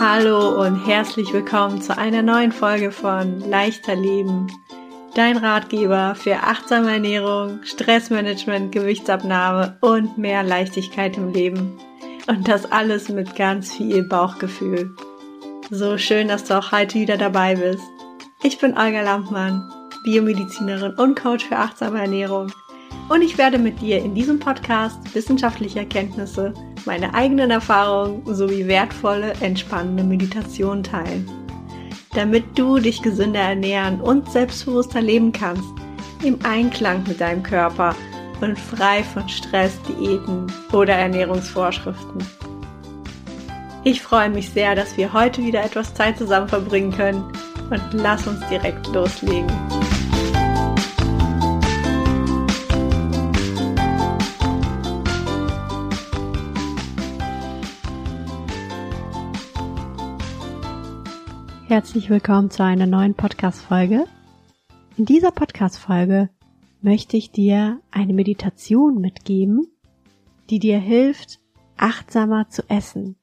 Hallo und herzlich willkommen zu einer neuen Folge von Leichter Leben. Dein Ratgeber für achtsame Ernährung, Stressmanagement, Gewichtsabnahme und mehr Leichtigkeit im Leben. Und das alles mit ganz viel Bauchgefühl. So schön, dass du auch heute wieder dabei bist. Ich bin Olga Lampmann, Biomedizinerin und Coach für achtsame Ernährung. Und ich werde mit dir in diesem Podcast wissenschaftliche Erkenntnisse meine eigenen Erfahrungen sowie wertvolle, entspannende Meditation teilen. Damit du dich gesünder ernähren und selbstbewusster leben kannst, im Einklang mit deinem Körper und frei von Stress, Diäten oder Ernährungsvorschriften. Ich freue mich sehr, dass wir heute wieder etwas Zeit zusammen verbringen können und lass uns direkt loslegen. Herzlich willkommen zu einer neuen Podcast-Folge. In dieser Podcast-Folge möchte ich dir eine Meditation mitgeben, die dir hilft, achtsamer zu essen.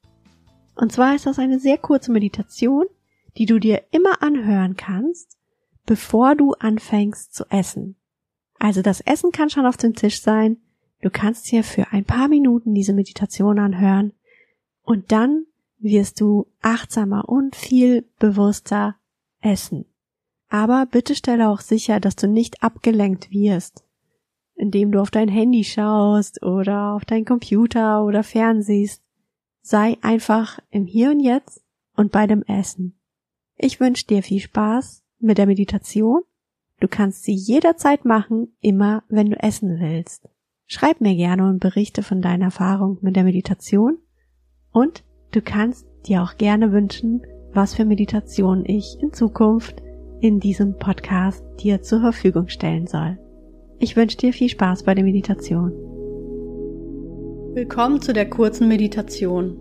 Und zwar ist das eine sehr kurze Meditation, die du dir immer anhören kannst, bevor du anfängst zu essen. Also das Essen kann schon auf dem Tisch sein, du kannst hier für ein paar Minuten diese Meditation anhören und dann wirst du achtsamer und viel bewusster essen. Aber bitte stelle auch sicher, dass du nicht abgelenkt wirst, indem du auf dein Handy schaust oder auf dein Computer oder fernsiehst. Sei einfach im Hier und Jetzt und bei dem Essen. Ich wünsche dir viel Spaß mit der Meditation. Du kannst sie jederzeit machen, immer wenn du essen willst. Schreib mir gerne und berichte von deiner Erfahrung mit der Meditation und Du kannst dir auch gerne wünschen, was für Meditation ich in Zukunft in diesem Podcast dir zur Verfügung stellen soll. Ich wünsche dir viel Spaß bei der Meditation. Willkommen zu der kurzen Meditation.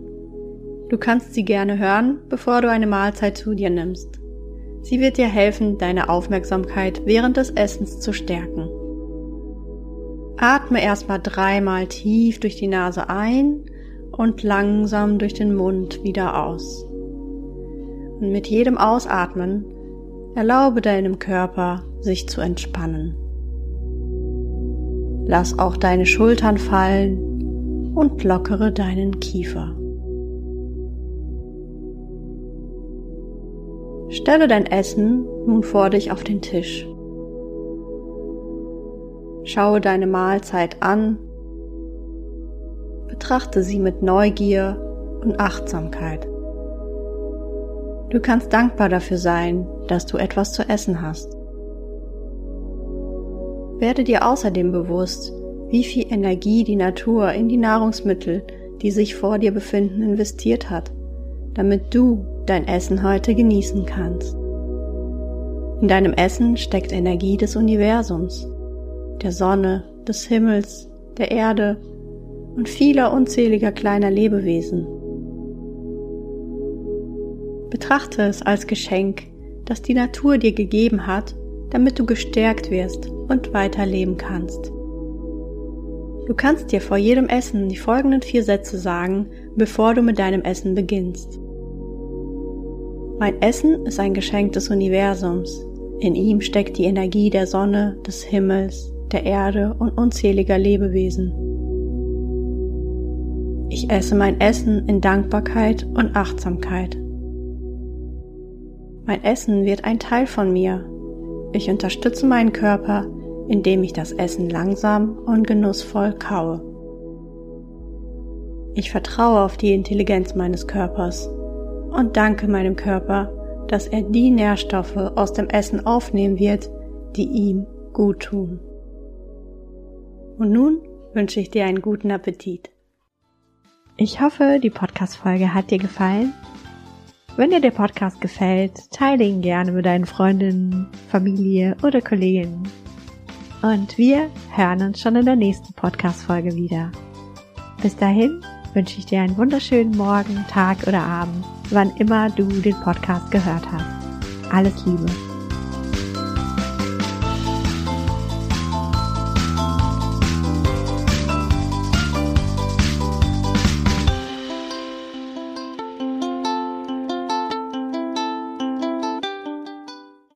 Du kannst sie gerne hören, bevor du eine Mahlzeit zu dir nimmst. Sie wird dir helfen, deine Aufmerksamkeit während des Essens zu stärken. Atme erstmal dreimal tief durch die Nase ein und langsam durch den Mund wieder aus. Und mit jedem Ausatmen erlaube deinem Körper, sich zu entspannen. Lass auch deine Schultern fallen und lockere deinen Kiefer. Stelle dein Essen nun vor dich auf den Tisch. Schaue deine Mahlzeit an betrachte sie mit Neugier und Achtsamkeit. Du kannst dankbar dafür sein, dass du etwas zu essen hast. Werde dir außerdem bewusst, wie viel Energie die Natur in die Nahrungsmittel, die sich vor dir befinden, investiert hat, damit du dein Essen heute genießen kannst. In deinem Essen steckt Energie des Universums, der Sonne, des Himmels, der Erde und vieler unzähliger kleiner Lebewesen. Betrachte es als Geschenk, das die Natur dir gegeben hat, damit du gestärkt wirst und weiterleben kannst. Du kannst dir vor jedem Essen die folgenden vier Sätze sagen, bevor du mit deinem Essen beginnst. Mein Essen ist ein Geschenk des Universums. In ihm steckt die Energie der Sonne, des Himmels, der Erde und unzähliger Lebewesen. Ich esse mein Essen in Dankbarkeit und Achtsamkeit. Mein Essen wird ein Teil von mir. Ich unterstütze meinen Körper, indem ich das Essen langsam und genussvoll kaue. Ich vertraue auf die Intelligenz meines Körpers und danke meinem Körper, dass er die Nährstoffe aus dem Essen aufnehmen wird, die ihm gut tun. Und nun wünsche ich dir einen guten Appetit. Ich hoffe, die Podcast-Folge hat dir gefallen. Wenn dir der Podcast gefällt, teile ihn gerne mit deinen Freundinnen, Familie oder Kolleginnen. Und wir hören uns schon in der nächsten Podcast-Folge wieder. Bis dahin wünsche ich dir einen wunderschönen Morgen, Tag oder Abend, wann immer du den Podcast gehört hast. Alles Liebe.